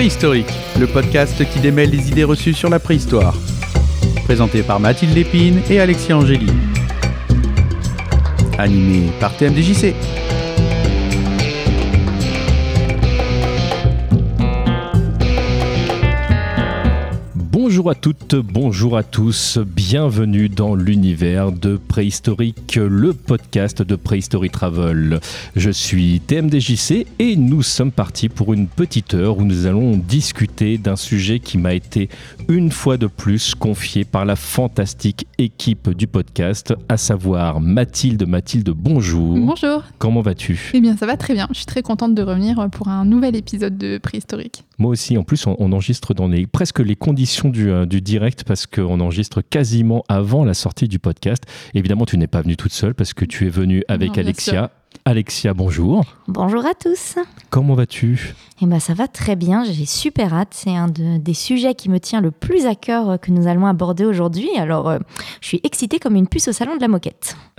Préhistorique, le podcast qui démêle les idées reçues sur la préhistoire. Présenté par Mathilde Lépine et Alexis Angéli. Animé par TMDJC. Bonjour à toutes, bonjour à tous, bienvenue dans l'univers de Préhistorique, le podcast de Préhistory Travel. Je suis TMDJC et nous sommes partis pour une petite heure où nous allons discuter d'un sujet qui m'a été une fois de plus confié par la fantastique équipe du podcast, à savoir Mathilde. Mathilde, bonjour. Bonjour. Comment vas-tu? Eh bien, ça va très bien. Je suis très contente de revenir pour un nouvel épisode de Préhistorique. Moi aussi, en plus, on, on enregistre dans les, presque les conditions du, euh, du direct parce qu'on enregistre quasiment avant la sortie du podcast. Évidemment, tu n'es pas venue toute seule parce que tu es venue avec Non, Alexia. Alexia, bonjour. Bonjour à tous. Comment vas-tu? Eh ben ça va très bien, j'ai super hâte. C'est un de- des sujets qui me tient le plus à cœur euh, que nous allons aborder aujourd'hui. Alors, euh, je suis excitée comme une puce au salon de la moquette.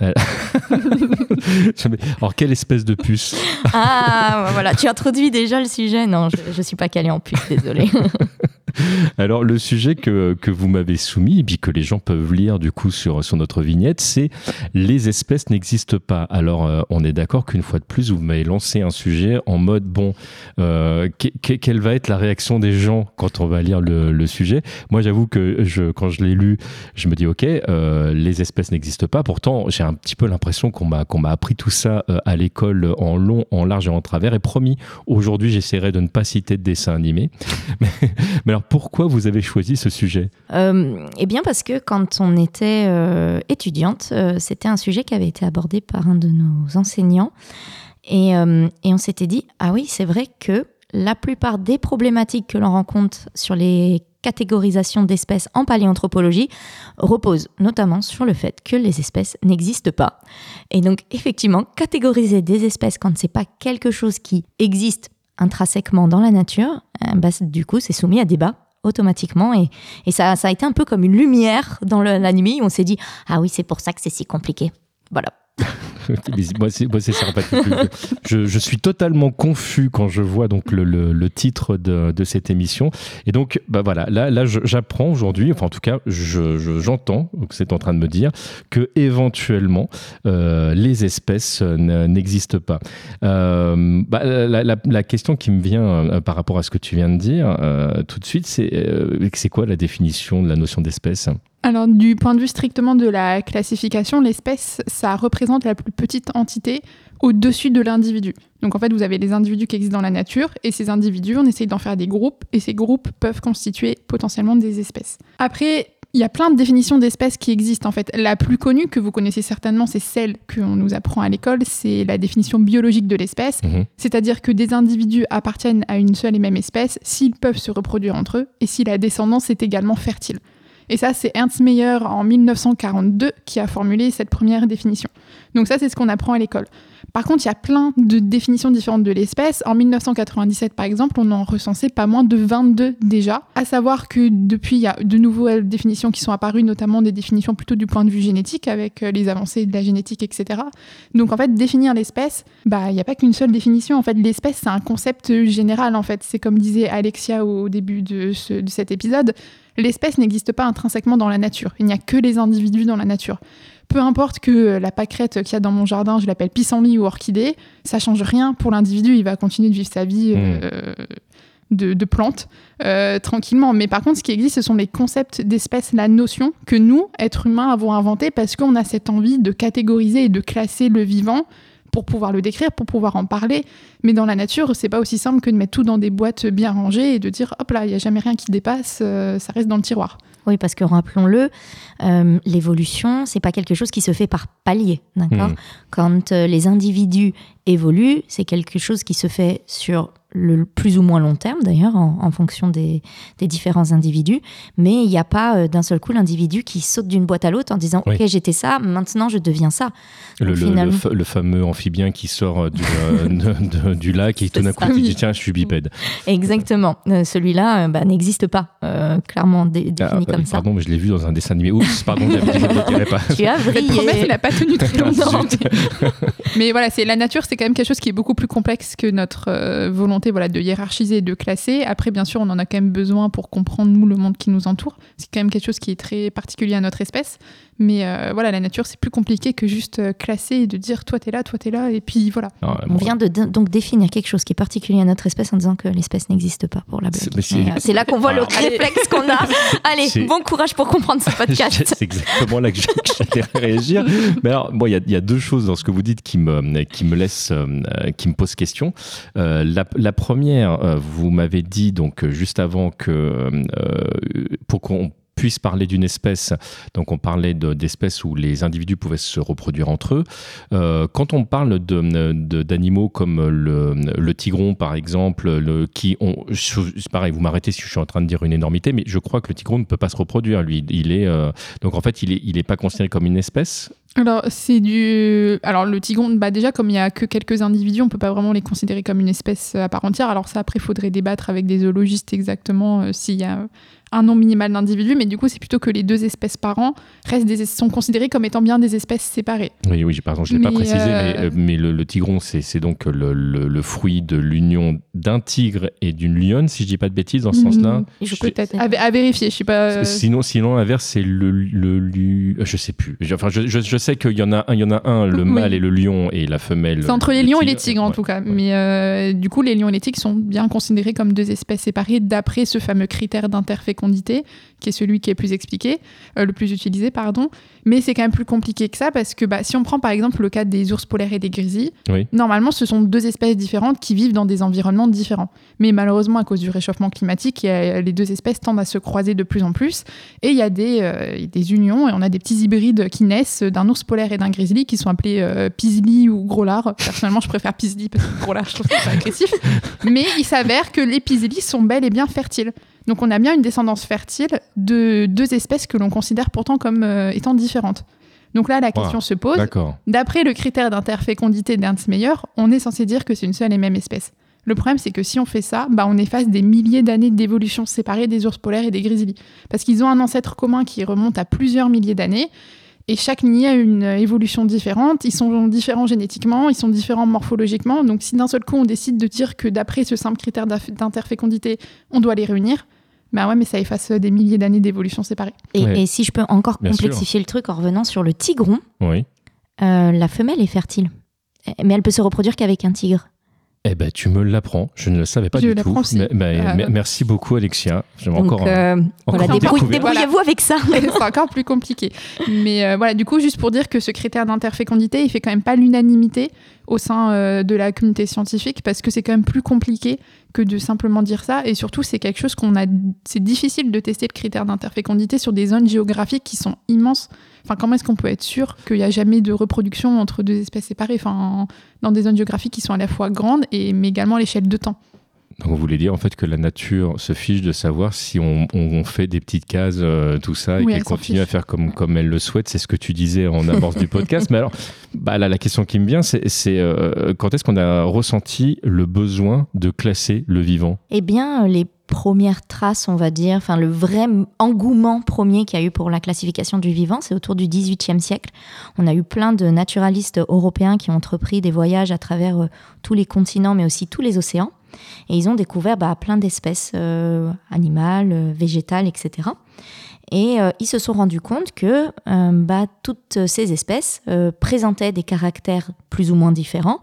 Jamais- Alors, quelle espèce de puce? Ah, voilà, tu introduis déjà le sujet. Non, je, je suis pas calée en puce, désolée. Alors, le sujet que, que vous m'avez soumis, et puis que les gens peuvent lire du coup sur, sur notre vignette, c'est les espèces n'existent pas. Alors, euh, on est d'accord qu'une fois de plus, vous m'avez lancé un sujet en mode bon, euh, que- que- quelle va être la réaction des gens quand on va lire le, sujet? Moi, j'avoue que quand je l'ai lu, je me dis ok, euh, les espèces n'existent pas. Pourtant, j'ai un petit peu l'impression qu'on m'a appris tout ça à l'école en long, en large et en travers. Et promis, aujourd'hui, j'essaierai de ne pas citer de dessin animé. Mais, mais alors, pourquoi vous avez choisi ce sujet Euh, eh bien, parce que quand on était euh, étudiante, euh, c'était un sujet qui avait été abordé par un de nos enseignants. Et, on s'était dit, ah oui, c'est vrai que la plupart des problématiques que l'on rencontre sur les catégorisations d'espèces en paléanthropologie reposent notamment sur le fait que les espèces n'existent pas. Et donc, effectivement, catégoriser des espèces quand c'est pas quelque chose qui existe intrinsèquement dans la nature, euh, bah, du coup, c'est soumis à débat automatiquement et, ça, a été un peu comme une lumière dans le- la nuit. On s'est dit, ah oui, c'est pour ça que c'est si compliqué. Voilà. Moi, c'est moi, c'est sympathique. Je, suis totalement confus quand je vois donc le, le- titre de, de cette émission. Et donc, bah voilà, là, là, j'apprends aujourd'hui, enfin en tout cas, je- je- j'entends que c'est en train de me dire que éventuellement euh, les espèces n'existent pas. Euh, bah, la, la- question qui me vient euh, par rapport à ce que tu viens de dire tout de suite, c'est c'est quoi la définition de la notion d'espèce? Alors, du point de vue strictement de la classification, l'espèce, ça représente la plus petite entité au-dessus de l'individu. Donc, en fait, vous avez les individus qui existent dans la nature, et ces individus, on essaye d'en faire des groupes, et ces groupes peuvent constituer potentiellement des espèces. Après, il y a plein de définitions d'espèces qui existent, en fait. La plus connue, que vous connaissez certainement, c'est celle qu'on nous apprend à l'école, c'est la définition biologique de l'espèce. Mhm. C'est-à-dire que des individus appartiennent à une seule et même espèce s'ils peuvent se reproduire entre eux et si la descendance est également fertile. Et ça, c'est Ernst Mayr en 1942 qui a formulé cette première définition. Donc ça, c'est ce qu'on apprend à l'école. Par contre, il y a plein de définitions différentes de l'espèce. En 1997, par exemple, on en recensait pas moins de 22 déjà. À savoir que depuis, il y a de nouvelles définitions qui sont apparues, notamment des définitions plutôt du point de vue génétique, avec euh, les avancées de la génétique, etc. Donc en fait, définir l'espèce, bah il n'y a pas qu'une seule définition. En fait, l'espèce c'est un concept général. En fait, c'est comme disait Alexia au début de cet épisode, l'espèce n'existe pas intrinsèquement dans la nature. Il n'y a que les individus dans la nature. Peu importe que la pâquerette qu'il y a dans mon jardin, je l'appelle pissenlit ou orchidée, ça change rien pour l'individu. Il va continuer de vivre sa vie. euh, de, de plantes euh, tranquillement. Mais par contre, ce qui existe, ce sont les concepts d'espèces, la notion que nous, êtres humains, avons inventé parce qu'on a cette envie de catégoriser et de classer le vivant pour pouvoir le décrire, pour pouvoir en parler. Mais dans la nature, c'est pas aussi simple que de mettre tout dans des boîtes bien rangées et de dire hop là, il n'y a jamais rien qui dépasse, euh, ça reste dans le tiroir. Oui, parce que rappelons-le, euh, l'évolution, c'est pas quelque chose qui se fait par palier, d'accord? Mhm. Quand euh, les individus évoluent, c'est quelque chose qui se fait sur le plus ou moins long terme, d'ailleurs, en, en fonction des, des différents individus. Mais il n'y a pas euh, d'un seul coup l'individu qui saute d'une boîte à l'autre en disant Oui. Ok, j'étais ça, maintenant je deviens ça. Le, Donc, le- fameux amphibien qui sort du, euh, de- de- du lac et tout d'un coup qui dit tiens je suis bipède. Exactement. Euh, Celui-là euh, bah, n'existe pas, euh, clairement dé- défini Ah, comme ça. pardon mais je l'ai vu dans un dessin animé. Oups pardon j'avais dit je ne pas. Tu as Cette promesse, vrillé. elle n'a pas tenu très longtemps. Zut. Mais voilà, c'est la nature, c'est quand même quelque chose qui est beaucoup plus complexe que notre euh, volonté voilà, de hiérarchiser de classer. Après, bien sûr, on en a quand même besoin pour comprendre, nous, le monde qui nous entoure. C'est quand même quelque chose qui est très particulier à notre espèce. Mais euh, voilà, la nature, c'est plus compliqué que juste euh, classer et de dire toi, t'es là, toi, t'es là. Et puis voilà. Non, On vient de donc définir quelque chose qui est particulier à notre espèce en disant que l'espèce n'existe pas pour la blague. C'est- euh, C'est là qu'on voit le Allez. réflexe qu'on a. Allez, bon courage pour comprendre ce podcast. C'est exactement là que j'allais réagir. Mais alors, bon, il y, a- il y a deux choses dans ce que vous dites qui me, qui me laissent, euh, qui me posent question. Euh, la, la première, euh, vous m'avez dit donc juste avant que euh, pour qu'on puisse parler d'une espèce, donc on parlait de- d'espèces où les individus pouvaient se reproduire entre eux. Euh, quand on parle d'animaux comme le, tigron, par exemple, le, qui ont, pareil, vous m'arrêtez si je suis en train de dire une énormité, mais je crois que le tigron ne peut pas se reproduire. Lui, il est euh, donc en fait, il est, il est pas considéré comme une espèce. Alors, c'est du. Alors, le tigron, bah déjà, comme il y a que quelques individus, on peut pas vraiment les considérer comme une espèce à part entière. Alors, ça, après, il faudrait débattre avec des zoologistes exactement euh, s'il y a un nombre minimal d'individus. Mais du coup, c'est plutôt que les deux espèces par an restent des... sont considérées comme étant bien des espèces séparées. Oui, oui, pardon, je l'ai pas précisé, euh, mais, euh, mais le, le tigron, c'est donc le, le- le fruit de l'union d'un tigre et d'une lionne, si je dis pas de bêtises dans ce sens-là. Hmm, Je- Peut-être. À, à vérifier, je sais pas. euh, Sinon, sinon l'inverse, c'est le, le, lu- Je sais plus. Je- Enfin, je, je, je sais qu'il y en a un, il y en a un, le Oui. mâle et le lion et la femelle. C'est entre les le lions et les tigre. tigres en Ouais, tout cas. ouais. Mais euh, du coup, les lions et les tigres sont bien considérés comme deux espèces séparées d'après ce fameux critère qui est celui qui est plus expliqué, euh, le plus utilisé, pardon. Mais c'est quand même plus compliqué que ça parce que bah, si on prend par exemple le cas des ours polaires et des grizzlies, Oui. normalement ce sont deux espèces différentes qui vivent dans des environnements différents. Mais malheureusement, à cause du réchauffement climatique, a- les deux espèces tendent à se croiser de plus en plus. Et il y a des, euh, des unions et on a des petits hybrides qui naissent d'un ours polaire et d'un grizzly qui sont appelés euh, Pisli ou Gros lard. Personnellement, je préfère Pisli parce que Gros lard, je trouve que c'est agressif. Mais il s'avère que les Pisli sont bel et bien fertiles. Donc on a bien une descendance fertile de deux espèces que l'on considère pourtant comme euh, étant différentes. Donc là, la question se pose. D'après le critère d'interfécondité d'Ernst Meyer, on est censé dire que c'est une seule et même espèce. Le problème, c'est que si on fait ça, bah, on efface des milliers d'années d'évolution séparée des ours polaires et des grizzlies. Parce qu'ils ont un ancêtre commun qui remonte à plusieurs milliers d'années. Et chaque lignée a une euh, évolution différente. Ils sont différents génétiquement, ils sont différents morphologiquement. Donc si d'un seul coup, on décide de dire que d'après ce simple critère d'interfécondité, on doit les réunir, bah ouais, mais ça efface euh, des milliers d'années d'évolution séparée. Et, Ouais. et si je peux encore Bien complexifier le truc en revenant sur le tigron, Oui. euh, la femelle est fertile. Mais elle peut se reproduire qu'avec un tigre. Eh ben, tu me l'apprends. Je ne le savais pas Je du tout. l'apprends aussi. Mais- mais- Euh, mais- Merci beaucoup, Alexia. J'aime Donc encore. euh, voilà, encore débrouille- découvert. débrouillez-vous avec ça. c'est encore plus compliqué. Mais euh, voilà, du coup, juste pour dire que ce critère d'interfécondité, il fait quand même pas l'unanimité au sein euh, de la communauté scientifique parce que c'est quand même plus compliqué que de simplement dire ça. Et surtout, c'est quelque chose qu'on a. C'est difficile de tester le critère d'interfécondité sur des zones géographiques qui sont immenses. Enfin, comment est-ce qu'on peut être sûr qu'il n'y a jamais de reproduction entre deux espèces séparées? Enfin, dans des zones géographiques qui sont à la fois grandes et mais également à l'échelle de temps Donc, vous voulez dire en fait que la nature se fiche de savoir si on, on fait des petites cases, euh, tout ça, et qu'elle continue à faire comme, comme elle le souhaite. C'est ce que tu disais en avance du podcast. Mais alors, bah, là, la question qui me vient, c'est euh, quand est-ce qu'on a ressenti le besoin de classer le vivant? Eh bien, les premières traces, on va dire, enfin le vrai engouement premier qu'il y a eu pour la classification du vivant, c'est autour du XVIIIe siècle. On a eu plein de naturalistes européens qui ont entrepris des voyages à travers euh, tous les continents, mais aussi tous les océans. Et ils ont découvert bah, plein d'espèces euh, animales, euh, végétales, etc. Et euh, ils se sont rendus compte que euh, bah, toutes ces espèces présentaient des caractères plus ou moins différents.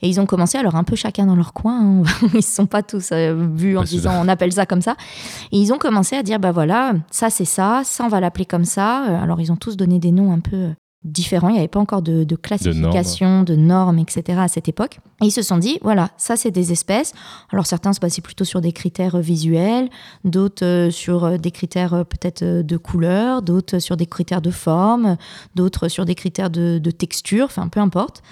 Et ils ont commencé, alors un peu chacun dans leur coin, hein, ils ne se sont pas tous vus en disant on appelle ça comme ça. Et ils ont commencé à dire bah voilà, ça c'est ça, ça on va l'appeler comme ça. Alors ils ont tous donné des noms un peu différents, il n'y avait pas encore de, de classification, de normes. etc. à cette époque. Et ils se sont dit voilà, ça c'est des espèces. Alors certains se basaient plutôt sur des critères visuels, d'autres euh, sur euh, des critères euh, peut-être de couleur, d'autres sur des critères de forme, d'autres sur des critères de, de texture, enfin peu importe.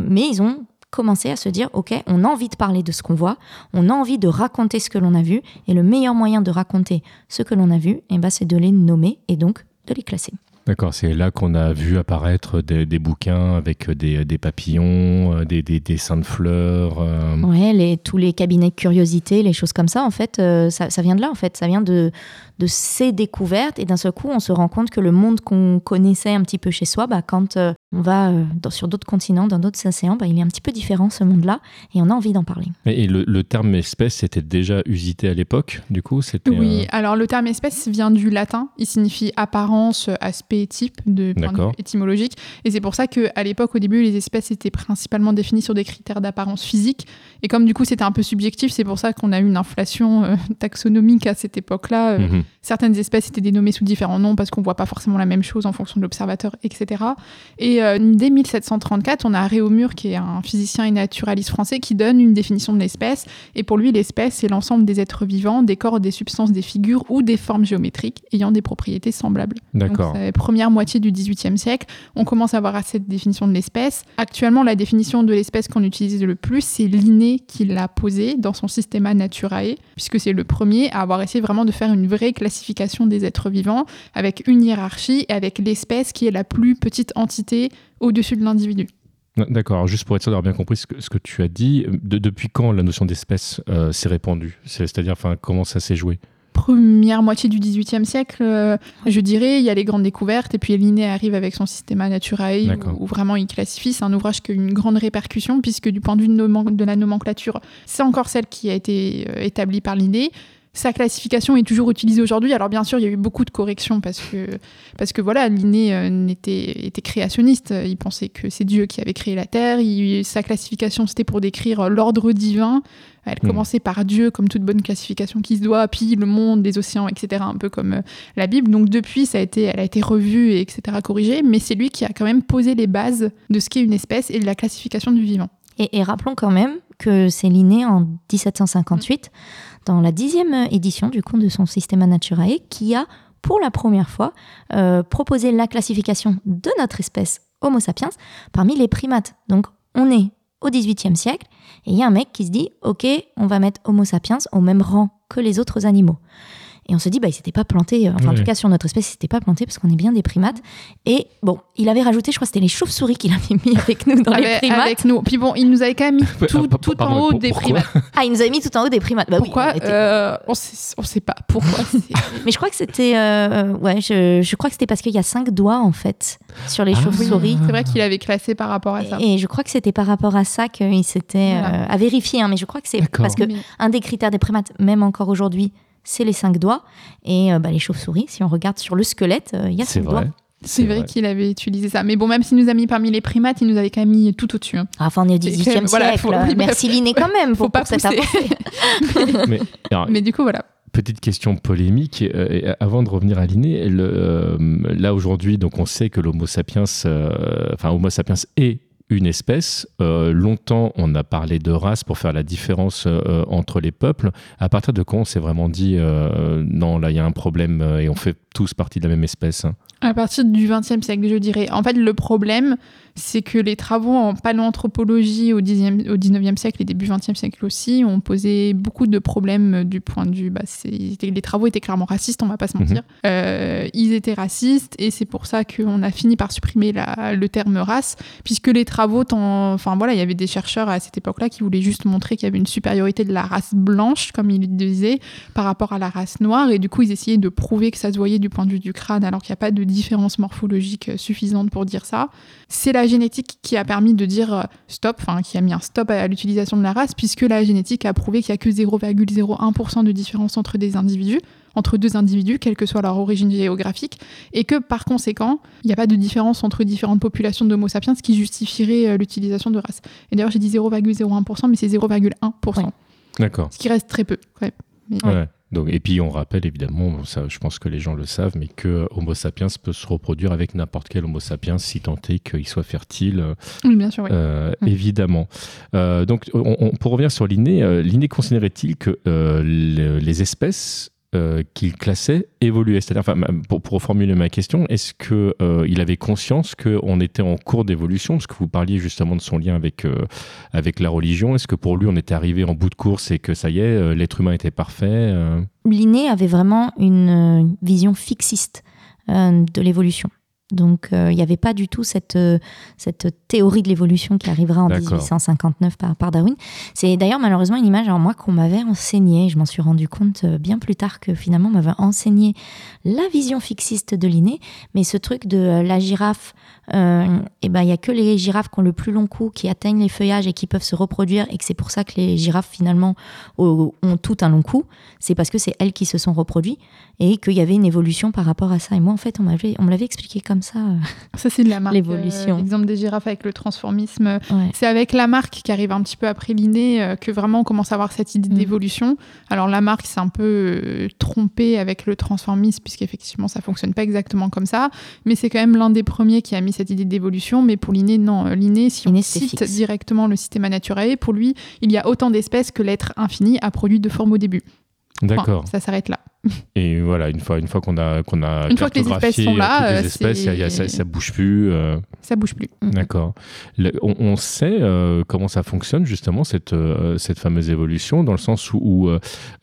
Mais ils ont commencé à se dire, OK, on a envie de parler de ce qu'on voit, on a envie de raconter ce que l'on a vu, et le meilleur moyen de raconter ce que l'on a vu, eh ben, c'est de les nommer et donc de les classer. D'accord, c'est là qu'on a vu apparaître des, bouquins avec des, papillons, euh, des, des dessins de fleurs. euh, Ouais, les, tous les cabinets de curiosité, les choses comme ça, en fait, euh, ça, vient de là, en fait. Ça vient de, de ces découvertes. Et d'un seul coup, on se rend compte que le monde qu'on connaissait un petit peu chez soi, bah, quand euh, on va euh, dans- sur d'autres continents, dans d'autres océans, bah, il est un petit peu différent ce monde-là, et on a envie d'en parler. Et, et le, le terme espèce était déjà usité à l'époque, du coup c'était, Oui, euh, alors le terme espèce vient du latin. Il signifie apparence, aspect, type, de point étymologique. Et c'est pour ça qu'à l'époque, au début, les espèces étaient principalement définies sur des critères d'apparence physique. Et comme du coup, c'était un peu subjectif, c'est pour ça qu'on a eu une inflation euh, taxonomique à cette époque-là. Euh, mhm. Certaines espèces étaient dénommées sous différents noms parce qu'on voit pas forcément la même chose en fonction de l'observateur, etc. Et euh, dès 1734, on a Réaumur, qui est un physicien et naturaliste français, qui donne une définition de l'espèce. Et pour lui, l'espèce, c'est l'ensemble des êtres vivants, des corps, des substances, des figures ou des formes géométriques ayant des propriétés semblables. D'accord. Première moitié du XVIIIe siècle, on commence à avoir cette définition de l'espèce. Actuellement, la définition de l'espèce qu'on utilise le plus, c'est Linné qui l'a posée dans son Systema Naturae, puisque c'est le premier à avoir essayé vraiment de faire une vraie classification des êtres vivants, avec une hiérarchie et avec l'espèce qui est la plus petite entité au-dessus de l'individu. D'accord, alors juste pour être sûr d'avoir bien compris ce que, ce que tu as dit, de- depuis quand la notion d'espèce euh, s'est répandue? C'est- C'est-à-dire, enfin, comment ça s'est joué? Première moitié du XVIIIe siècle, euh, je dirais, il y a les grandes découvertes, et puis Linné arrive avec son Systema Naturae, où, où vraiment il classifie. C'est un ouvrage qui a une grande répercussion, puisque du point de vue de, nomen- de la nomenclature, c'est encore celle qui a été euh, établie par Linné. Sa classification est toujours utilisée aujourd'hui. Alors bien sûr, il y a eu beaucoup de corrections parce que, parce que voilà, Linné euh, était créationniste. Il pensait que c'est Dieu qui avait créé la Terre. Il- sa classification, c'était pour décrire l'ordre divin. Elle Hmm. commençait par Dieu, comme toute bonne classification qui se doit, puis le monde, les océans, etc., un peu comme euh, la Bible. Donc depuis, ça a été, elle a été revue, et etc., corrigée, mais c'est lui qui a quand même posé les bases de ce qu'est une espèce et de la classification du vivant. Et, et rappelons quand même que c'est Linné en 1758, dans la dixième édition du coup de son Systema Naturae, qui a pour la première fois euh, proposé la classification de notre espèce Homo sapiens parmi les primates. Donc on est au XVIIIe siècle et il y a un mec qui se dit ok on va mettre Homo sapiens au même rang que les autres animaux. Et on se dit, bah, il s'était pas planté, enfin en tout cas sur notre espèce, il s'était pas planté parce qu'on est bien des primates. Et bon, il avait rajouté, je crois que c'était les chauves-souris qu'il avait mis avec nous dans les avec, primates. avec nous. Puis bon, il nous avait quand même mis tout, ah, tout pardon, en haut des primates. Ah, il nous avait mis tout en haut des primates. Bah oui, Pourquoi on était- Euh, On sait, on sait pas pourquoi. Mais je crois que c'était, euh, ouais, je, je crois que c'était parce qu'il y a cinq doigts en fait sur les Ah. chauves-souris. C'est vrai qu'il avait classé par rapport à ça. Et je crois que c'était par rapport à ça qu'il s'était Voilà. euh, à vérifier. hein, mais je crois que c'est parce que Mais- un des critères des primates, même encore aujourd'hui, c'est les cinq doigts. Et euh, bah, les chauves-souris, si on regarde sur le squelette, euh, il y a C'est cinq doigts. vrai. C'est vrai, qu'il avait utilisé ça. Mais bon, même s'il nous a mis parmi les primates, il nous avait quand même mis tout au-dessus. hein. Ah, Enfin, on est au C'est 18e quand même- voilà, siècle. faut- oui, Merci Linné quand même Faut pour, pas pour cette. Mais, alors, Mais du coup, voilà. Petite question polémique, euh, et avant de revenir à euh, là aujourd'hui, donc on sait que l'Homo sapiens, euh, enfin Homo sapiens est une espèce. Euh, longtemps, on a parlé de race pour faire la différence euh, entre les peuples. À partir de quand on s'est vraiment dit euh, non, là il y a un problème et on fait tous partie de la même espèce hein À partir du XXe siècle, je dirais. En fait, le problème, c'est que les travaux en paléanthropologie au, 10e, au 19e siècle et début 20e siècle aussi ont posé beaucoup de problèmes du point de vue. Bah, c'est- les travaux étaient clairement racistes, on va pas se mentir. Euh, ils étaient racistes et c'est pour ça qu'on a fini par supprimer la- le terme race, puisque les travaux, enfin voilà, il y avait des chercheurs à cette époque-là qui voulaient juste montrer qu'il y avait une supériorité de la race blanche, comme ils le disaient, par rapport à la race noire, et du coup ils essayaient de prouver que ça se voyait du point de vue du crâne, alors qu'il n'y a pas de différence morphologique euh, suffisante pour dire ça. C'est la génétique qui a permis de dire euh, stop, enfin qui a mis un stop à, l'utilisation de la race, puisque la génétique a prouvé qu'il n'y a que 0,01% de différence entre des individus entre deux individus, quelle que soit leur origine géographique, et que par conséquent, il n'y a pas de différence entre différentes populations d'Homo sapiens, ce qui justifierait euh, l'utilisation de race. Et d'ailleurs, j'ai dit 0,01%, mais c'est 0,1%, Ouais. D'accord. ce qui reste très peu. Ouais. Donc, et puis on rappelle évidemment, ça, je pense que les gens le savent, mais que Homo sapiens peut se reproduire avec n'importe quel Homo sapiens si tant est qu'il soit fertile. euh, Oui, bien sûr, oui. Euh, Mm. Évidemment. Euh, donc, on- on- pour revenir sur Linné, euh, Linné considérait-il que euh, le- les espèces euh, qu'il classait évoluaient C'est-à-dire, pour, pour reformuler ma question, est-ce que euh, avait conscience qu'on était en cours d'évolution? Parce que vous parliez justement de son lien avec, euh, avec la religion. Est-ce que pour lui, on était arrivé en bout de course et que ça y est, l'être humain était parfait Linné avait vraiment une vision fixiste de l'évolution. Donc euh, il n'y avait pas du tout cette, euh, cette théorie de l'évolution qui arrivera en D'accord. 1859 par, par Darwin. C'est d'ailleurs malheureusement une image en moi qu'on m'avait enseignée. Je m'en suis rendu compte euh, bien plus tard que finalement on m'avait enseigné la vision fixiste de l'inné, mais ce truc de la girafe, euh, et ben il y a que les girafes qui ont le plus long cou, qui atteignent les feuillages et qui peuvent se reproduire, et que c'est pour ça que les girafes finalement ont, ont tout un long cou. C'est parce que c'est elles qui se sont reproduites et qu'il y avait une évolution par rapport à ça. Et moi en fait on m'avait on me l'avait expliqué comme ça. euh, Ça, c'est de la marque. L'évolution. euh, L'exemple des girafes avec le transformisme. ouais. C'est avec Lamarck qui arrive un petit peu après Linné euh, que vraiment on commence à avoir cette idée Mm. d'évolution. Alors Lamarck s'est un peu euh, trompé avec le transformisme puisqu'effectivement ça fonctionne pas exactement comme ça, mais c'est quand même l'un des premiers qui a mis cette idée d'évolution. Mais pour Linné, non. Linné, si on cite fixe. directement le système naturae, pour lui, il y a autant d'espèces que l'être infini a produit de formes au début. D'accord. ça s'arrête là. Et voilà, une fois, une fois qu'on a, qu'on a Une fois que les espèces sont là, les euh, espèces, il y a- il y a- ça, ça bouge plus. euh, Ça bouge plus. D'accord. Le- On, on sait euh, comment ça fonctionne justement cette, euh, cette fameuse évolution dans le sens où, où,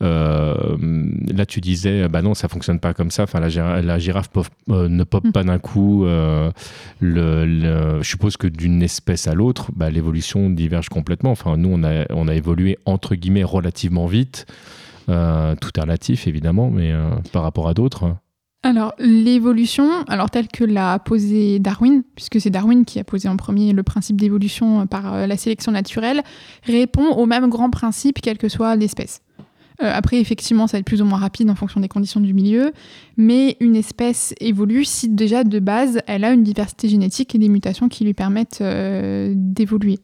là tu disais bah non ça fonctionne pas comme ça. Enfin la, girafe, la girafe pop- ne pop Mm. pas d'un coup. le, le- je suppose que d'une espèce à l'autre, bah, l'évolution diverge complètement. Enfin nous on a, on a évolué entre guillemets relativement vite. Euh, tout est relatif évidemment, mais euh, par rapport à d'autres. Alors, l'évolution, alors telle que l'a posé Darwin, puisque c'est Darwin qui a posé en premier le principe d'évolution par euh, la sélection naturelle, répond au même grand principe, quelle que soit l'espèce. Après, effectivement, ça va être plus ou moins rapide en fonction des conditions du milieu, mais une espèce évolue si déjà de base, elle a une diversité génétique et des mutations qui lui permettent d'évoluer.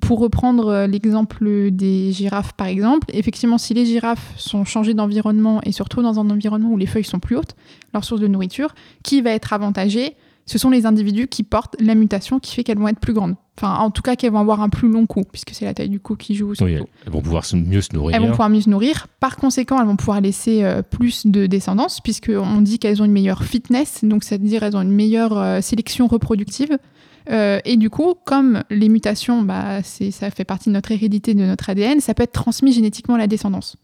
Pour reprendre euh, l'exemple des girafes, par exemple, effectivement, si les girafes sont changées d'environnement et se retrouvent dans un environnement où les feuilles sont plus hautes, leur source de nourriture, qui va être avantagé Ce sont les individus qui portent la mutation qui fait qu'elles vont être plus grandes. Enfin, en tout cas, qu'elles vont avoir un plus long cou, puisque c'est la taille du cou qui joue. Oui, elles vont pouvoir mieux se nourrir. Elles vont pouvoir mieux se nourrir. Par conséquent, elles vont pouvoir laisser euh, plus de descendance, puisqu'on dit qu'elles ont une meilleure fitness, donc c'est-à-dire elles ont une meilleure euh, sélection reproductive. Euh, et du coup, comme les mutations, bah, ça fait partie de notre hérédité, de notre ADN, ça peut être transmis génétiquement à la descendance.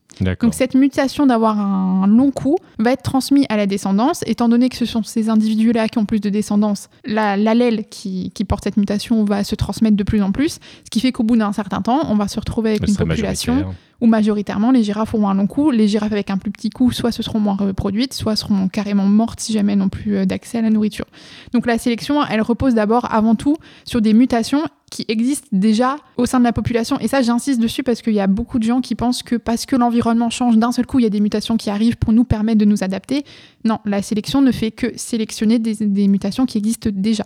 Donc cette mutation d'avoir un long cou va être transmise à la descendance, étant donné que ce sont ces individus-là qui ont plus de descendance, la- l'allèle qui, qui porte cette mutation va se transmettre de plus en plus, ce qui fait qu'au bout d'un certain temps, on va se retrouver avec une population. Où majoritairement les girafes auront un long cou. Les girafes avec un plus petit cou, soit se seront moins reproduites, soit seront carrément mortes si jamais n'ont plus euh, d'accès à la nourriture. Donc la sélection, elle repose d'abord, avant tout, sur des mutations qui existent déjà au sein de la population. Et ça, j'insiste dessus parce qu'il y a beaucoup de gens qui pensent que parce que l'environnement change d'un seul coup, il y a des mutations qui arrivent pour nous permettre de nous adapter. Non, la sélection ne fait que sélectionner des mutations qui existent déjà.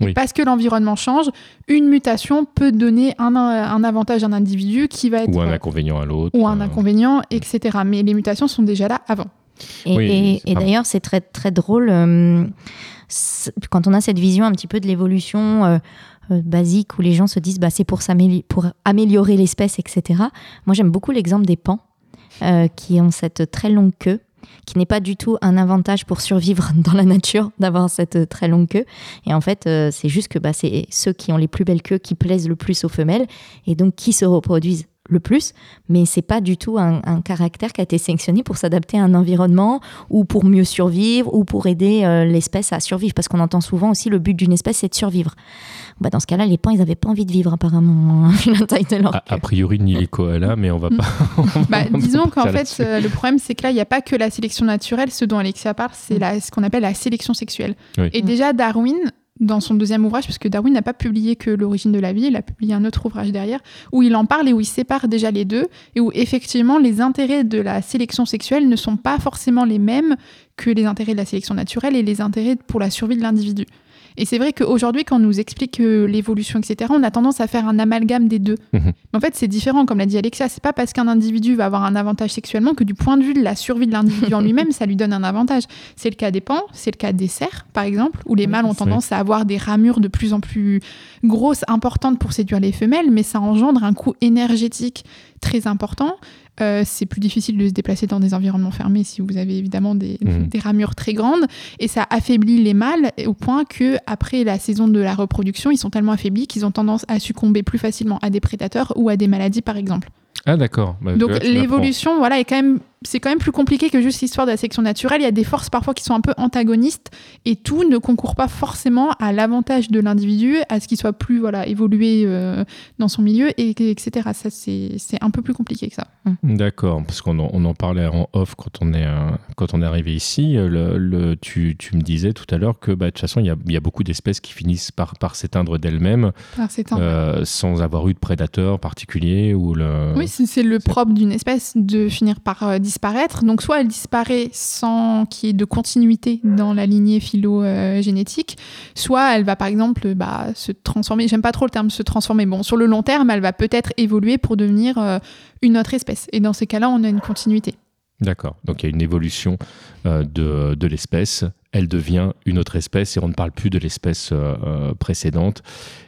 Et Oui. Parce que l'environnement change, une mutation peut donner un, un avantage à un individu qui va être Ou un inconvénient à l'autre. ou un euh, inconvénient, etc. Mais les mutations sont déjà là avant. Et, Oui, et- c'est et pas- d'ailleurs, c'est très, très drôle euh, quand on a cette vision un petit peu de l'évolution euh, euh, basique où les gens se disent bah, c'est pour, pour améliorer l'espèce, etc. Moi, j'aime beaucoup l'exemple des pans euh, qui ont cette très longue queue qui n'est pas du tout un avantage pour survivre dans la nature d'avoir cette très longue queue. Et en fait, euh, c'est juste que bah, c'est ceux qui ont les plus belles queues qui plaisent le plus aux femelles et donc qui se reproduisent le plus, mais c'est pas du tout un, un caractère qui a été sélectionné pour s'adapter à un environnement ou pour mieux survivre ou pour aider euh, l'espèce à survivre. Parce qu'on entend souvent aussi le but d'une espèce, c'est de survivre. Bah, dans ce cas-là, les pans, ils n'avaient pas envie de vivre apparemment, vu la taille de leur A, priori, ni les koalas, mais on va Mm. pas. Bah, va disons pas qu'en fait, euh, le problème, c'est que là, il n'y a pas que la sélection naturelle. Ce dont Alexia parle, c'est la- ce qu'on appelle la sélection sexuelle. Oui. Et déjà, Darwin, dans son deuxième ouvrage, parce que Darwin n'a pas publié que l'origine de la vie, il a publié un autre ouvrage derrière, où il en parle et où il sépare déjà les deux, et où effectivement, les intérêts de la sélection sexuelle ne sont pas forcément les mêmes que les intérêts de la sélection naturelle et les intérêts pour la survie de l'individu. Et c'est vrai qu'aujourd'hui, quand on nous explique euh, l'évolution, etc., on a tendance à faire un amalgame des deux. Mhm. Mais en fait, c'est différent, comme l'a dit Alexia. C'est pas parce qu'un individu va avoir un avantage sexuellement que du point de vue de la survie de l'individu en lui-même, ça lui donne un avantage. C'est le cas des pans, c'est le cas des cerfs, par exemple, où les mâles ont tendance à avoir des ramures de plus en plus grosses, importantes pour séduire les femelles, mais ça engendre un coût énergétique très important. Euh, c'est plus difficile de se déplacer dans des environnements fermés si vous avez évidemment des, Mhm. des ramures très grandes et ça affaiblit les mâles au point que après la saison de la reproduction, ils sont tellement affaiblis qu'ils ont tendance à succomber plus facilement à des prédateurs ou à des maladies par exemple. Ah, d'accord. Bah, Donc l'évolution voilà est quand même c'est quand même plus compliqué que juste l'histoire de la sélection naturelle. Il y a des forces parfois qui sont un peu antagonistes et tout ne concourt pas forcément à l'avantage de l'individu, à ce qu'il soit plus voilà, évolué euh, dans son milieu, et, etc. Ça, c'est un peu plus compliqué que ça. Mm. D'accord, parce qu'on en, on en parlait en off quand on est, euh, quand on est arrivé ici. Le, le, tu, tu, me disais tout à l'heure que bah, de toute façon, il y a, y a, beaucoup d'espèces qui finissent par, par s'éteindre d'elles-mêmes euh, sans avoir eu de prédateur particulier. Ou le... Oui, c'est le propre d'une espèce de finir par euh, disparaître. Donc, soit elle disparaît sans qu'il y ait de continuité dans la lignée phylogénétique, soit elle va par exemple bah, se transformer. J'aime pas trop le terme se transformer. Bon, sur le long terme, elle va peut-être évoluer pour devenir euh, une autre espèce. Et dans ces cas-là, on a une continuité. D'accord. Donc il y a une évolution euh, de, de l'espèce. Elle devient une autre espèce et on ne parle plus de l'espèce euh, précédente.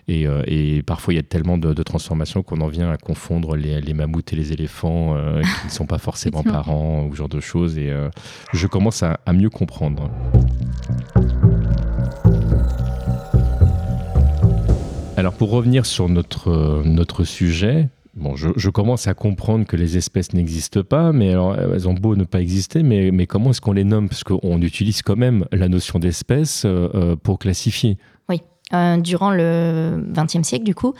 Et, et, parfois il y a tellement de, de transformations qu'on en vient à confondre les, les, mammouths et les éléphants qui ne sont pas forcément parents ou ce genre de choses. Et je commence à, à mieux comprendre. Alors pour revenir sur notre, notre sujet, bon, je, commence à comprendre que les espèces n'existent pas, mais elles ont beau ne pas exister, mais, comment est-ce qu'on les nomme? Parce qu'on utilise quand même la notion d'espèce euh, pour classifier. Oui, euh, durant le XXe siècle, du coup,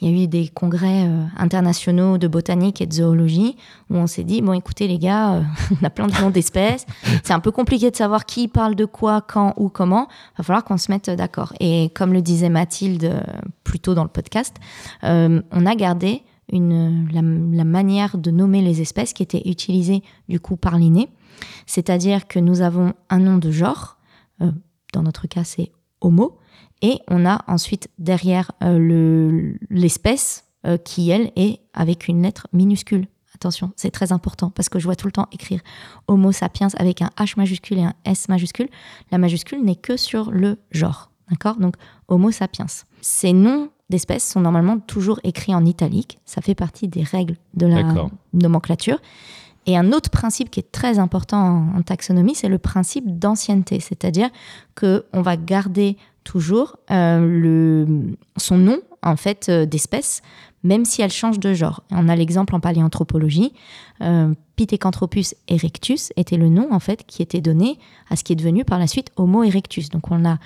il y a eu des congrès euh, internationaux de botanique et de zoologie où on s'est dit bon écoutez les gars, euh, on a plein de noms d'espèces, c'est un peu compliqué de savoir qui parle de quoi, quand, ou comment. Va falloir qu'on se mette d'accord. Et comme le disait Mathilde euh, plus tôt dans le podcast, euh, on a gardé une, la, manière de nommer les espèces qui était utilisée du coup par l'inné, c'est-à-dire que nous avons un nom de genre, euh, dans notre cas c'est Homo, et on a ensuite derrière euh, l'espèce euh, qui, elle, est avec une lettre minuscule. Attention, c'est très important parce que je vois tout le temps écrire Homo sapiens avec un H majuscule et un S majuscule. La majuscule n'est que sur le genre. D'accord? Donc, Homo sapiens. Ces noms d'espèces sont normalement toujours écrits en italique. Ça fait partie des règles de la nomenclature. Et un autre principe qui est très important en, taxonomie, c'est le principe d'ancienneté. C'est-à-dire qu'on va garder toujours euh, le, son nom en fait euh, d'espèce, même si elle change de genre. On a l'exemple en paléanthropologie. Euh, Pithecanthropus erectus était le nom en fait qui était donné à ce qui est devenu par la suite Homo erectus. Donc on a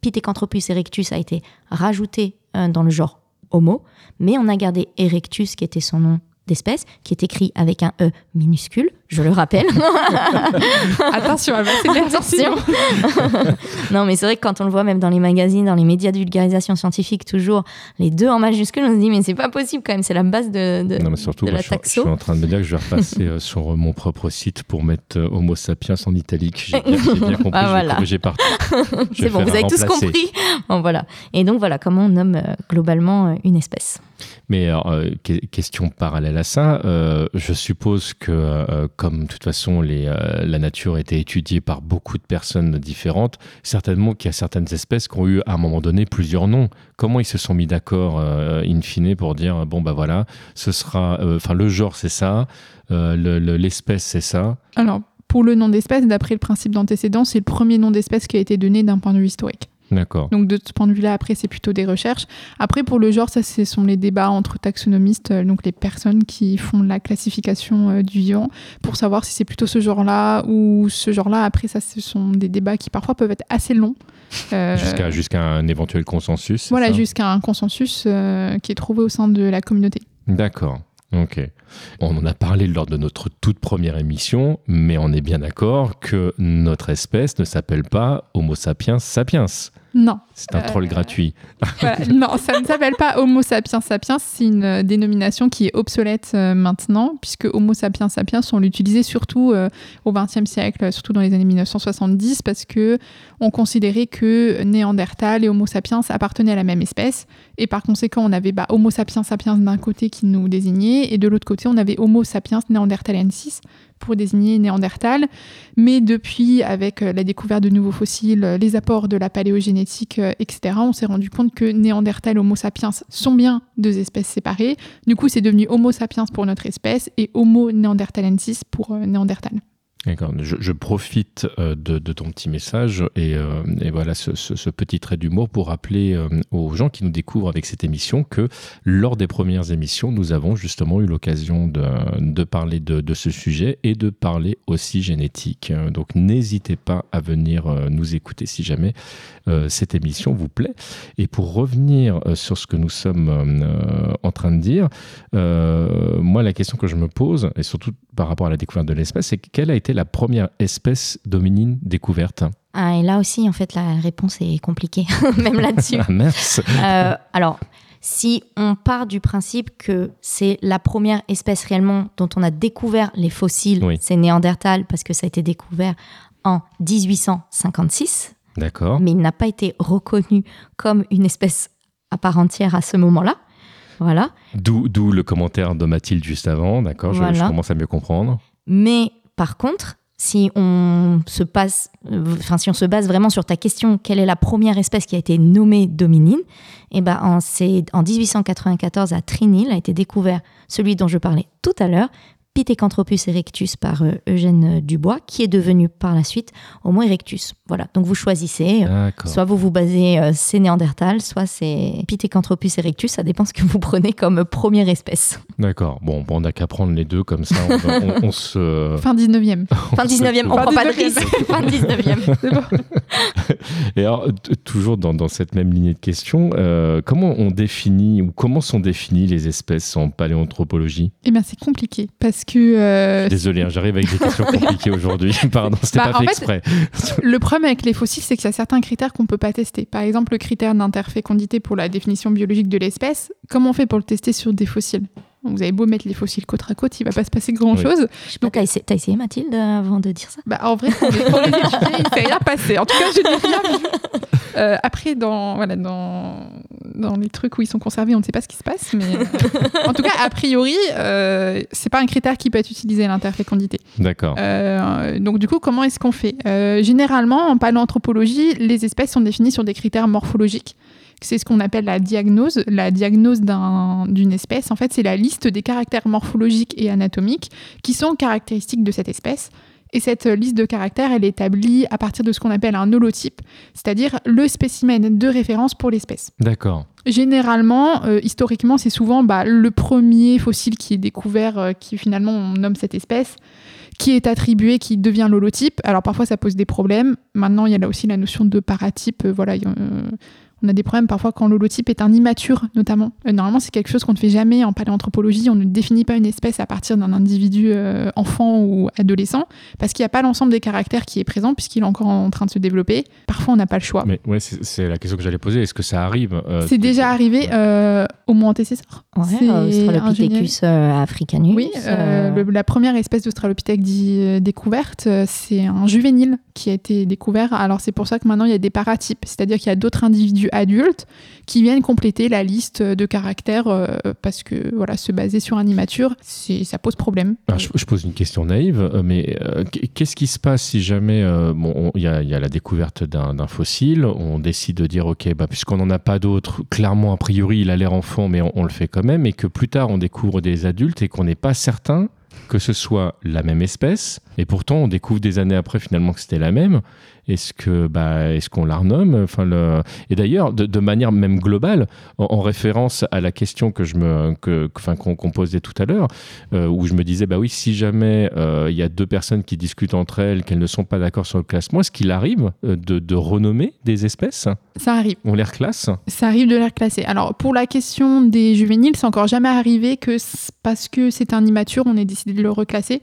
Pithecanthropus erectus a été rajouté dans le genre Homo, mais on a gardé erectus qui était son nom d'espèce, qui est écrit avec un E minuscule, je le rappelle. Attention, Attention. non, mais c'est vrai que quand on le voit même dans les magazines, dans les médias de vulgarisation scientifique, toujours les deux en majuscule, on se dit mais c'est pas possible quand même, c'est la base de, de, non, mais surtout, de la je, taxo. Je suis en train de me dire que je vais repasser euh, sur mon propre site pour mettre euh, Homo sapiens en italique. J'ai bien, bien, compris, ah, je voilà. corriger partout. c'est bon, vous avez tous compris. Bon, voilà. Et donc voilà comment on nomme euh, globalement une espèce. Mais euh, question parallèle à ça, euh, je suppose que euh, comme de toute façon la nature a été étudiée par beaucoup de personnes différentes, certainement qu'il y a certaines espèces qui ont eu à un moment donné plusieurs noms. Comment ils se sont mis d'accord in fine pour dire bon bah voilà, ce sera, enfin le genre c'est ça, l'espèce c'est ça? Alors pour le nom d'espèce, d'après le principe d'antécédent, c'est le premier nom d'espèce qui a été donné d'un point de vue historique. D'accord. Donc de ce point de vue-là, après, c'est plutôt des recherches. Après, pour le genre, ça, ce sont les débats entre taxonomistes, euh, donc les personnes qui font la classification euh, du vivant, pour savoir si c'est plutôt ce genre-là ou ce genre-là. Après, ça, ce sont des débats qui parfois peuvent être assez longs. Euh, jusqu'à jusqu'à un éventuel consensus. Voilà, jusqu'à un consensus euh, qui est trouvé au sein de la communauté. D'accord. Ok. On en a parlé lors de notre toute première émission, mais on est bien d'accord que notre espèce ne s'appelle pas Homo sapiens sapiens. Non. C'est un euh, troll gratuit. Voilà. non, ça ne s'appelle pas Homo sapiens sapiens. C'est une dénomination qui est obsolète euh, maintenant, puisque Homo sapiens sapiens, on l'utilisait surtout euh, au XXe siècle, surtout dans les années 1970, parce que on considérait que Néandertal et Homo sapiens appartenaient à la même espèce, et par conséquent, on avait bah, Homo sapiens sapiens d'un côté qui nous désignait, et de l'autre côté, on avait Homo sapiens néandertalensis pour désigner Néandertal. Mais depuis, avec la découverte de nouveaux fossiles, les apports de la paléogénétique, etc., on s'est rendu compte que Néandertal et Homo sapiens sont bien deux espèces séparées. Du coup, c'est devenu Homo sapiens pour notre espèce et Homo néandertalensis pour Néandertal. Je, je, profite euh, de, ton petit message et, euh, voilà ce, petit trait d'humour pour rappeler euh, aux gens qui nous découvrent avec cette émission que lors des premières émissions, nous avons justement eu l'occasion de, parler de, de, ce sujet et de parler aussi génétique. Donc n'hésitez pas à venir nous écouter si jamais cette émission vous plaît. Et pour revenir sur ce que nous sommes en train de dire, moi la question que je me pose, et surtout par rapport à la découverte de l'espèce, c'est quelle a été la première espèce dominine découverte ah, Et là aussi, en fait, la réponse est compliquée, même là-dessus. ah, merci. Euh, alors, si on part du principe que c'est la première espèce réellement dont on a découvert les fossiles, oui. c'est Néandertal, parce que ça a été découvert en 1856. D'accord. Mais il n'a pas été reconnu comme une espèce à part entière à ce moment-là. Voilà. D'où le commentaire de Mathilde juste avant, d'accord, voilà. je, je, commence à mieux comprendre. Mais par contre, si on se passe, enfin si on se base vraiment sur ta question, quelle est la première espèce qui a été nommée dominine Eh ben, en, en 1894 à Trinil a été découvert celui dont je parlais tout à l'heure, Pithecanthropus erectus par euh, Eugène Dubois, qui est devenu par la suite Homo erectus. Voilà, donc vous choisissez, soit vous vous basez, euh, c'est Néandertal, soit c'est Pithecanthropus erectus, ça dépend ce que vous prenez comme première espèce. D'accord, bon, bon on n'a qu'à prendre les deux, comme ça on, on, on se... Fin 19e. fin 19e, on prend pas de risque. fin 19e. C'est bon. Et alors, toujours dans, dans, cette même lignée de questions, euh, comment on définit, ou comment sont définies les espèces en paléanthropologie? Eh bien, c'est compliqué, parce que... Euh, Désolé, hein, j'arrive avec des questions compliquées aujourd'hui. Pardon, c'était bah, pas fait, fait exprès. Le problème avec les fossiles, c'est qu'il y a certains critères qu'on peut pas tester. Par exemple, le critère d'interfécondité pour la définition biologique de l'espèce. Comment on fait pour le tester sur des fossiles? Vous avez beau mettre les fossiles côte à côte, il va pas se passer grand chose. Oui. Donc, t'as essayé, as essayé Mathilde avant de dire ça? Bah, En vrai, pour les, pour les étudier, il fait rien passer. En tout cas, je dis rien. Euh, après, dans, voilà, dans, dans les trucs où ils sont conservés, on ne sait pas ce qui se passe. Mais en tout cas, a priori, euh, c'est pas un critère qui peut être utilisé l'interfécondité. D'accord. Euh, donc, du coup, comment est-ce qu'on fait? Euh, Généralement, en paléanthropologie, les espèces sont définies sur des critères morphologiques c'est ce qu'on appelle la diagnose. La diagnose d'une un, espèce, en fait, c'est la liste des caractères morphologiques et anatomiques qui sont caractéristiques de cette espèce. Et cette liste de caractères, elle est établie à partir de ce qu'on appelle un holotype, c'est-à-dire le spécimen de référence pour l'espèce. D'accord. Généralement, euh, historiquement, c'est souvent bah, le premier fossile qui est découvert, euh, qui finalement on nomme cette espèce, qui est attribué, qui devient l'holotype. Alors parfois ça pose des problèmes. Maintenant, il y a là aussi la notion de paratype. Euh, voilà, on a des problèmes parfois quand l'holotype est un immature, notamment. Euh, normalement, c'est quelque chose qu'on ne fait jamais en paléanthropologie. On ne définit pas une espèce à partir d'un individu euh, enfant ou adolescent, parce qu'il n'y a pas l'ensemble des caractères qui est présent, puisqu'il est encore en train de se développer. Parfois, on n'a pas le choix. Mais ouais, c'est la question que j'allais poser. Est-ce que ça arrive euh, C'est déjà arrivé euh, au moins antécesseur. Ouais, Australopithecus africanus. Oui, le, la première espèce d'Australopithèque découverte, c'est un juvénile qui a été découvert. Alors, c'est pour ça que maintenant, il y a des paratypes, c'est-à-dire qu'il y a d'autres individus adultes qui viennent compléter la liste de caractères euh, parce que voilà, se baser sur un immature, ça pose problème. Je, pose une question naïve, euh, mais euh, qu'est-ce qui se passe si jamais il bon, y, y, a la découverte d'un fossile, on décide de dire ok, bah, puisqu'on n'en a pas d'autres, clairement a priori il a l'air enfant, mais on le fait quand même, et que plus tard on découvre des adultes et qu'on n'est pas certain que ce soit la même espèce, et pourtant on découvre des années après finalement que c'était la même. Est-ce que bah, est-ce qu'on la renomme? Enfin, le... Et d'ailleurs, de, de, manière même globale, en, en, référence à la question que je me, que, enfin, qu'on qu posait tout à l'heure, euh, où je me disais, bah oui, si jamais il euh, y a deux personnes qui discutent entre elles, qu'elles ne sont pas d'accord sur le classement, est-ce qu'il arrive de, de, renommer des espèces? Ça arrive. On les reclasse? Ça arrive de les reclasser. Alors, pour la question des juvéniles, c'est encore jamais arrivé que parce que c'est un immature, on ait décidé de le reclasser.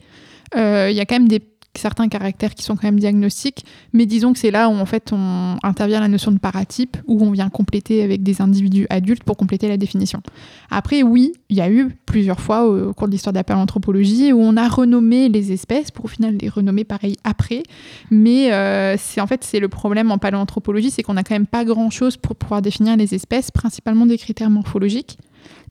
Il euh, y a quand même des certains caractères qui sont quand même diagnostiques, mais disons que c'est là où en fait on intervient la notion de paratype, où on vient compléter avec des individus adultes pour compléter la définition. Après, oui, il y a eu plusieurs fois au, cours de l'histoire de la paléanthropologie où on a renommé les espèces pour au final les renommer pareil après, mais euh, c'est en fait c'est le problème en paléanthropologie, c'est qu'on n'a quand même pas grand chose pour pouvoir définir les espèces, principalement des critères morphologiques.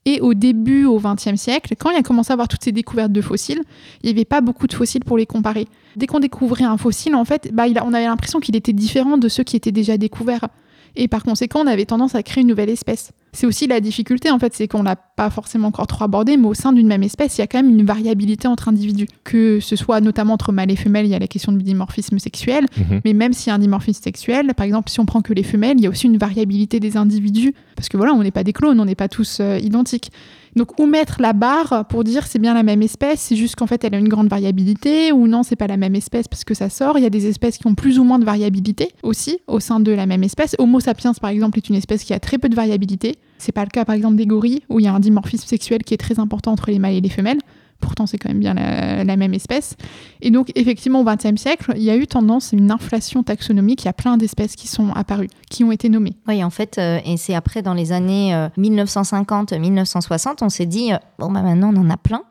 Et au début, au XXe siècle, quand il a commencé à avoir toutes ces découvertes de fossiles, il n'y avait pas beaucoup de fossiles pour les comparer. Dès qu'on découvrait un fossile, en fait, bah, on avait l'impression qu'il était différent de ceux qui étaient déjà découverts. Et par conséquent, on avait tendance à créer une nouvelle espèce. C'est aussi la difficulté, en fait, c'est qu'on l'a pas forcément encore trop abordé, mais au sein d'une même espèce, il y a quand même une variabilité entre individus. Que ce soit notamment entre mâles et femelles, il y a la question du dimorphisme sexuel, Mhm. mais même s'il y a un dimorphisme sexuel, par exemple, si on prend que les femelles, il y a aussi une variabilité des individus, parce que voilà, on n'est pas des clones, on n'est pas tous euh, identiques. Donc, où mettre la barre pour dire c'est bien la même espèce, c'est juste qu'en fait elle a une grande variabilité, ou non, c'est pas la même espèce parce que ça sort. Il y a des espèces qui ont plus ou moins de variabilité aussi au sein de la même espèce. Homo sapiens, par exemple, est une espèce qui a très peu de variabilité. C'est pas le cas, par exemple, des gorilles, où il y a un dimorphisme sexuel qui est très important entre les mâles et les femelles. Pourtant, c'est quand même bien la, même espèce. Et donc, effectivement, au XXe siècle, il y a eu tendance à une inflation taxonomique. Il y a plein d'espèces qui sont apparues, qui ont été nommées. Oui, en fait, euh, et c'est après, dans les années euh, 1950-1960, on s'est dit, euh, bon, bah maintenant, on en a plein.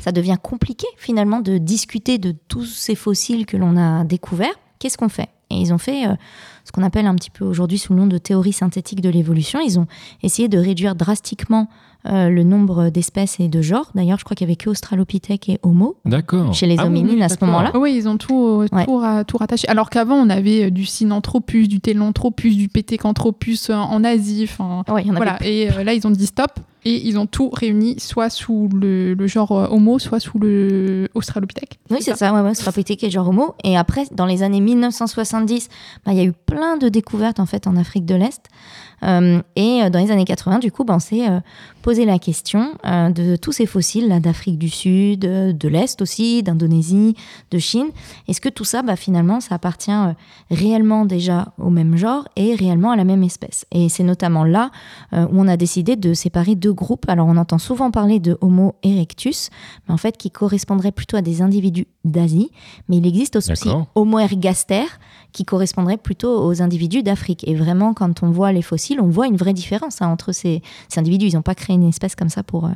Ça devient compliqué, finalement, de discuter de tous ces fossiles que l'on a découverts. Qu'est-ce qu'on fait? Et ils ont fait euh, ce qu'on appelle un petit peu aujourd'hui sous le nom de théorie synthétique de l'évolution. Ils ont essayé de réduire drastiquement euh, le nombre d'espèces et de genres. D'ailleurs, je crois qu'il n'y avait que Australopithèque et Homo D'accord. chez les Ah hominines oui, à ce moment-là. Oui, ils ont tout, Ouais. tout, ra- tout rattaché. Alors qu'avant, on avait euh, du Sinanthropus, du Télanthropus, du Pétécanthropus euh, en Asie. Enfin, Ouais, il y en avait voilà. Et euh, là, ils ont dit stop. Et ils ont tout réuni, soit sous le, le genre euh, Homo, soit sous le Australopithèque. Oui, c'est ça, ouais, ouais, Australopithèque et genre Homo. Et après, dans les années 1970, bah, il y a eu plein de découvertes en fait en Afrique de l'Est. Euh, et euh, dans les années 80, du coup, bah, on s'est euh, posé la question euh, de tous ces fossiles d'Afrique du Sud, de l'Est aussi, d'Indonésie, de Chine. Est-ce que tout ça, bah, finalement, ça appartient réellement déjà au même genre et réellement à la même espèce? Et c'est notamment là où on a décidé de séparer deux groupes. Alors, on entend souvent parler de Homo erectus, mais en fait, qui correspondrait plutôt à des individus d'Asie. Mais il existe aussi. Homo ergaster, qui correspondrait plutôt aux individus d'Afrique. Et vraiment, quand on voit les fossiles, on voit une vraie différence hein, entre ces, ces individus. Ils n'ont pas créé une espèce comme ça pour, euh,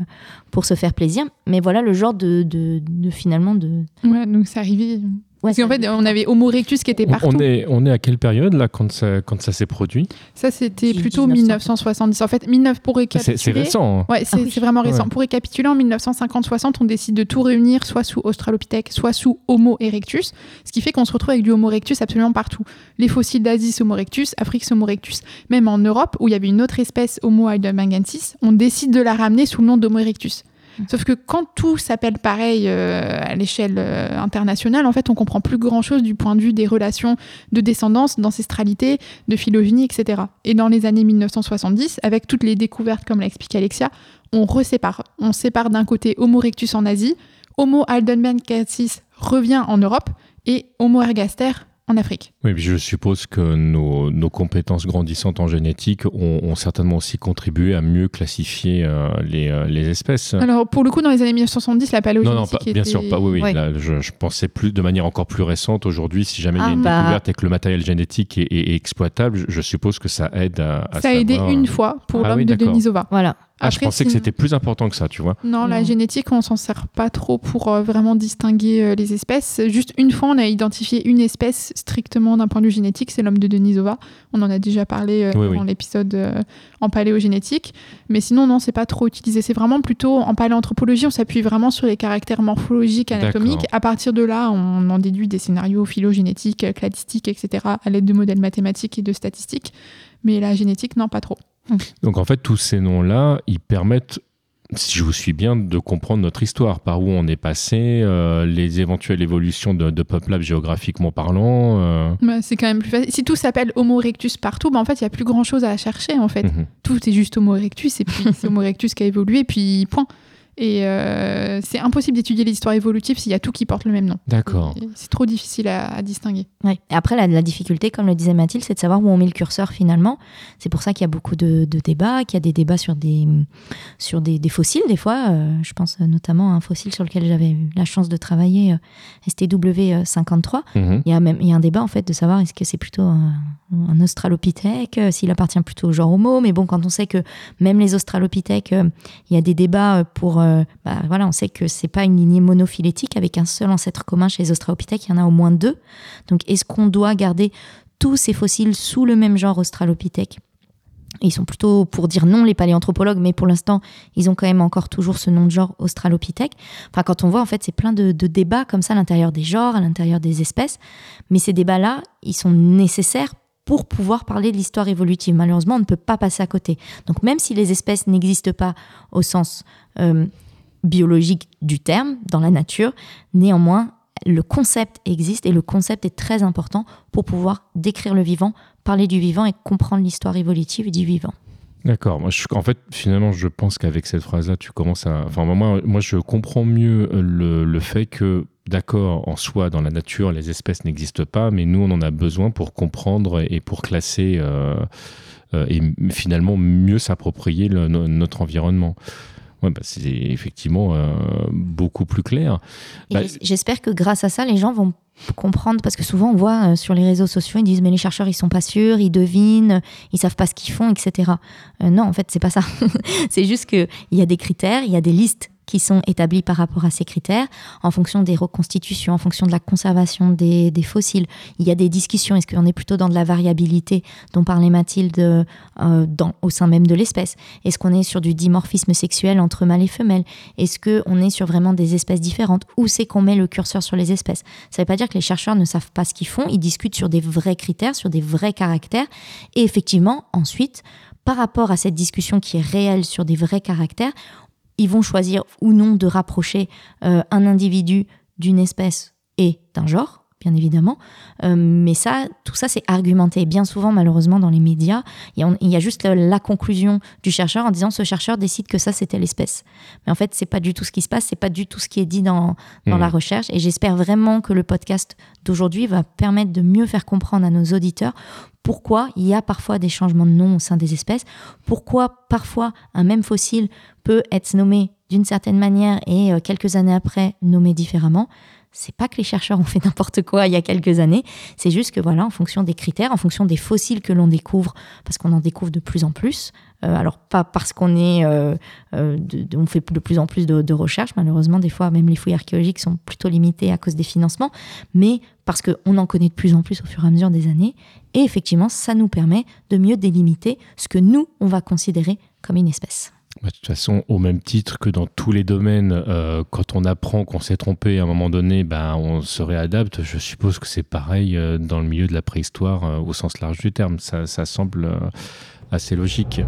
pour se faire plaisir. Mais voilà le genre de, de, de finalement de. Ouais, donc c'est arrivé. Ouais, Parce qu'en fait, on avait Homo erectus qui était partout. On est, on est à quelle période là quand ça, quand ça s'est produit Ça, c'était plutôt 1900. 1970. En fait, 19 pour récapituler. C'est c'est récent. hein. Ouais, c'est Ah oui. c'est vraiment récent. Ouais. Pour récapituler, en 1950-60, on décide de tout réunir, soit sous Australopithèque, soit sous Homo erectus, ce qui fait qu'on se retrouve avec du Homo erectus absolument partout. Les fossiles d'Asie, c'est Homo erectus, Afrique, c'est Homo erectus. Même en Europe, où il y avait une autre espèce, Homo heidelbergensis, on décide de la ramener sous le nom d'Homo erectus. Sauf que quand tout s'appelle pareil euh, à l'échelle euh, internationale, en fait, on comprend plus grand-chose du point de vue des relations de descendance, d'ancestralité, de phylogénie, etc. Et dans les années 1970, avec toutes les découvertes, comme l'a Alexia, on resépare. On sépare d'un côté Homo erectus en Asie, Homo heidelbergensis revient en Europe et Homo ergaster en Afrique. Oui, puis je suppose que nos, nos compétences grandissantes en génétique ont, ont certainement aussi contribué à mieux classifier euh, les, euh, les espèces. Alors, pour le coup, dans les années 1970, la Non, paléogénétique non, pas- bien était- sûr, pas. Oui, oui. Ouais. Là, je, je pensais plus de manière encore plus récente. Aujourd'hui, si jamais il y a Ah, une bah. découverte et que le matériel génétique est, est- est exploitable, je, je suppose que ça aide à. à Ça a aidé une fois pour Ah l'homme oui, de. Denisova. Voilà. Ah, je pensais que c'était plus important que ça, tu vois. Non, la Non. génétique, on s'en sert pas trop pour euh, vraiment distinguer euh, les espèces. Juste une fois, on a identifié une espèce strictement d'un point de vue génétique, c'est l'homme de Denisova. On en a déjà parlé euh, Oui, dans oui. l'épisode euh, en paléogénétique. Mais sinon, non, c'est pas trop utilisé. C'est vraiment plutôt en paléanthropologie, on s'appuie vraiment sur les caractères morphologiques, anatomiques. À partir de là, on en déduit des scénarios phylogénétiques, cladistiques, etc., à l'aide de modèles mathématiques et de statistiques. Mais la génétique, non, pas trop. Donc en fait, tous ces noms-là, ils permettent, si je vous suis bien, de comprendre notre histoire, par où on est passé, euh, les éventuelles évolutions de, de géographiquement parlant. euh. Bah, c'est quand même plus facile. Si tout s'appelle Homo erectus partout, bah, en fait, il n'y a plus grand chose à chercher, en fait. Mhm. tout est juste Homo erectus et puis c'est Homo erectus qui a évolué puis point. Et euh, c'est impossible d'étudier l'histoire évolutive s'il y a tout qui porte le même nom. D'accord. C'est trop difficile à, à distinguer. Ouais. Et après, la, la difficulté, comme le disait Mathilde, c'est de savoir où on met le curseur finalement. C'est pour ça qu'il y a beaucoup de, de débats, qu'il y a des débats sur des, sur des, des fossiles, des fois. Euh, je pense notamment à un fossile sur lequel j'avais eu la chance de travailler, euh, STW53. Mhm. Il y, a même, il y a un débat en fait de savoir est-ce que c'est plutôt un, un australopithèque, euh, s'il appartient plutôt au genre Homo. Mais bon, quand on sait que même les australopithèques, euh, il y a des débats euh, pour. Euh, bah, voilà, on sait que c'est pas une lignée monophylétique avec un seul ancêtre commun chez les australopithèques, il y en a au moins deux. Donc est-ce qu'on doit garder tous ces fossiles sous le même genre australopithèque? Ils sont plutôt pour dire non les paléanthropologues, mais pour l'instant ils ont quand même encore toujours ce nom de genre australopithèque. Enfin quand on voit en fait c'est plein de, de débats comme ça à l'intérieur des genres, à l'intérieur des espèces, mais ces débats-là ils sont nécessaires pour pouvoir parler de l'histoire évolutive. Malheureusement, on ne peut pas passer à côté. Donc même si les espèces n'existent pas au sens euh, biologique du terme, dans la nature, néanmoins, le concept existe et le concept est très important pour pouvoir décrire le vivant, parler du vivant et comprendre l'histoire évolutive du vivant. D'accord. Moi, en fait, finalement, je pense qu'avec cette phrase-là, tu commences à. Enfin, moi, moi, je comprends mieux le, le fait que, d'accord, en soi, dans la nature, les espèces n'existent pas, mais nous, on en a besoin pour comprendre et pour classer euh, euh, et finalement mieux s'approprier notre environnement. Ouais, bah, c'est effectivement euh, beaucoup plus clair. Bah, j'espère que grâce à ça, les gens vont comprendre parce que souvent on voit euh, sur les réseaux sociaux ils disent mais les chercheurs ils sont pas sûrs ils devinent ils savent pas ce qu'ils font etc euh, non en fait c'est pas ça c'est juste que il y a des critères il y a des listes qui sont établis par rapport à ces critères en fonction des reconstitutions, en fonction de la conservation des, fossiles. Il y a des discussions. Est-ce qu'on est plutôt dans de la variabilité dont parlait Mathilde euh, dans, au sein même de l'espèce? Est-ce qu'on est sur du dimorphisme sexuel entre mâles et femelles? Est-ce qu'on est sur vraiment des espèces différentes? Où c'est qu'on met le curseur sur les espèces? Ça ne veut pas dire que les chercheurs ne savent pas ce qu'ils font. Ils discutent sur des vrais critères, sur des vrais caractères. Et effectivement, ensuite, par rapport à cette discussion qui est réelle sur des vrais caractères, ils vont choisir ou non de rapprocher euh, un individu d'une espèce et d'un genre, bien évidemment. Euh, mais ça, tout ça, c'est argumenté. Bien souvent, malheureusement, dans les médias, il y, a juste la, conclusion du chercheur en disant ce chercheur décide que ça, c'était l'espèce. Mais en fait, c'est pas du tout ce qui se passe, c'est pas du tout ce qui est dit dans, dans la mmh. recherche. Et j'espère vraiment que le podcast d'aujourd'hui va permettre de mieux faire comprendre à nos auditeurs pourquoi il y a parfois des changements de nom au sein des espèces, pourquoi parfois un même fossile peut être nommé d'une certaine manière et euh, quelques années après nommé différemment. C'est pas que les chercheurs ont fait n'importe quoi il y a quelques années, c'est juste que voilà, en fonction des critères, en fonction des fossiles que l'on découvre, parce qu'on en découvre de plus en plus, euh, alors pas parce qu'on est, euh, euh, on fait de plus en plus de, recherches, malheureusement des fois même les fouilles archéologiques sont plutôt limitées à cause des financements, mais parce qu'on en connaît de plus en plus au fur et à mesure des années, et effectivement ça nous permet de mieux délimiter ce que nous on va considérer comme une espèce. Bah, de toute façon, au même titre que dans tous les domaines, euh, quand on apprend qu'on s'est trompé à un moment donné, bah, on se réadapte. Je suppose que c'est pareil euh, dans le milieu de la préhistoire euh, au sens large du terme. Ça, ça semble assez logique.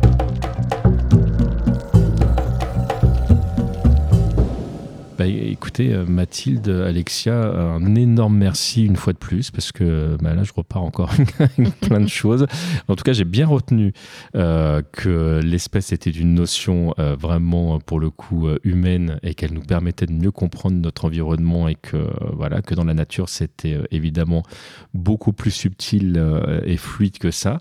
Bah, écoutez, euh, Mathilde, Alexia, un énorme merci une fois de plus, parce que bah, là, je repars encore plein de choses. En tout cas, j'ai bien retenu euh, que l'espèce était une notion euh, vraiment, pour le coup, humaine et qu'elle nous permettait de mieux comprendre notre environnement et que, voilà, que dans la nature, c'était évidemment beaucoup plus subtil et fluide que ça.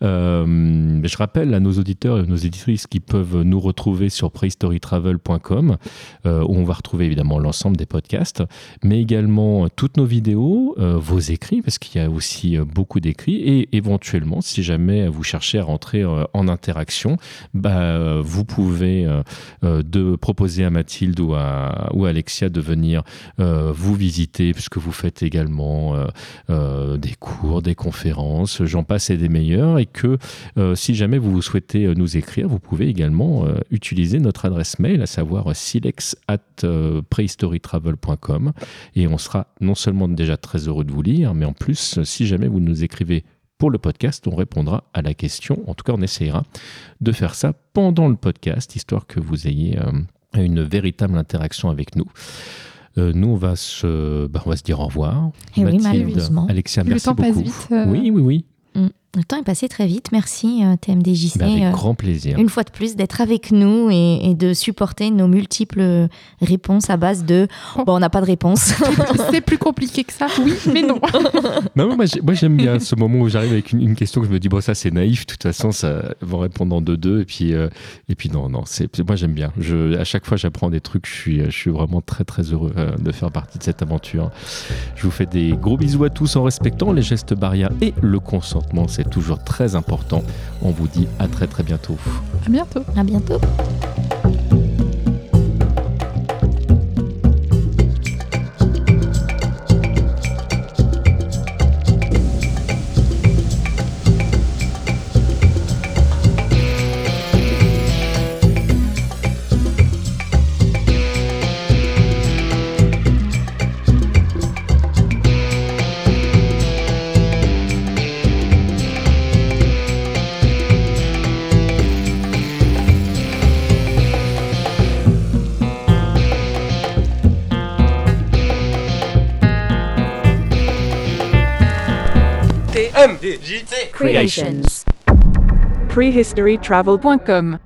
je rappelle à nos auditeurs et nos éditrices qui peuvent nous retrouver sur prehistorytravel.com où on va retrouver évidemment l'ensemble des podcasts, mais également toutes nos vidéos, euh, vos écrits, parce qu'il y a aussi euh, beaucoup d'écrits, et éventuellement, si jamais vous cherchez à rentrer euh, en interaction, bah, vous pouvez de proposer à Mathilde ou à, ou Alexia de venir vous visiter, puisque vous faites également des cours, des conférences, j'en passe et des meilleurs, et que si jamais vous souhaitez nous écrire, vous pouvez également utiliser notre adresse mail, à savoir silex at prehistorytravel.com et on sera non seulement déjà très heureux de vous lire, mais en plus, si jamais vous nous écrivez pour le podcast, on répondra à la question. En tout cas, on essayera de faire ça pendant le podcast, histoire que vous ayez euh, une véritable interaction avec nous. Euh, nous, on va, se, bah, on va se dire au revoir. Et eh Mathilde, oui, Alexia, merci le temps beaucoup. Passe vite, euh. Oui, oui, oui. Mm. Le temps est passé très vite. Merci euh, TMDJC. avec euh, grand plaisir. Une fois de plus, d'être avec nous et, de supporter nos multiples réponses à base de oh. bon, on n'a pas de réponse. C'est plus compliqué que ça, oui, mais non. non moi, j'aime bien ce moment où j'arrive avec une, question que je me dis bon, ça c'est naïf. De toute façon, ça vont répondre en deux-deux. Et puis, euh, et puis non, non, moi j'aime bien. Je, à chaque fois, j'apprends des trucs. Je suis, je suis vraiment très, très heureux de faire partie de cette aventure. Je vous fais des gros bisous à tous en respectant les gestes barrières et le consentement. C'est toujours très important. On vous dit à très très bientôt. À bientôt. À bientôt. Creations. Prehistorytravel.com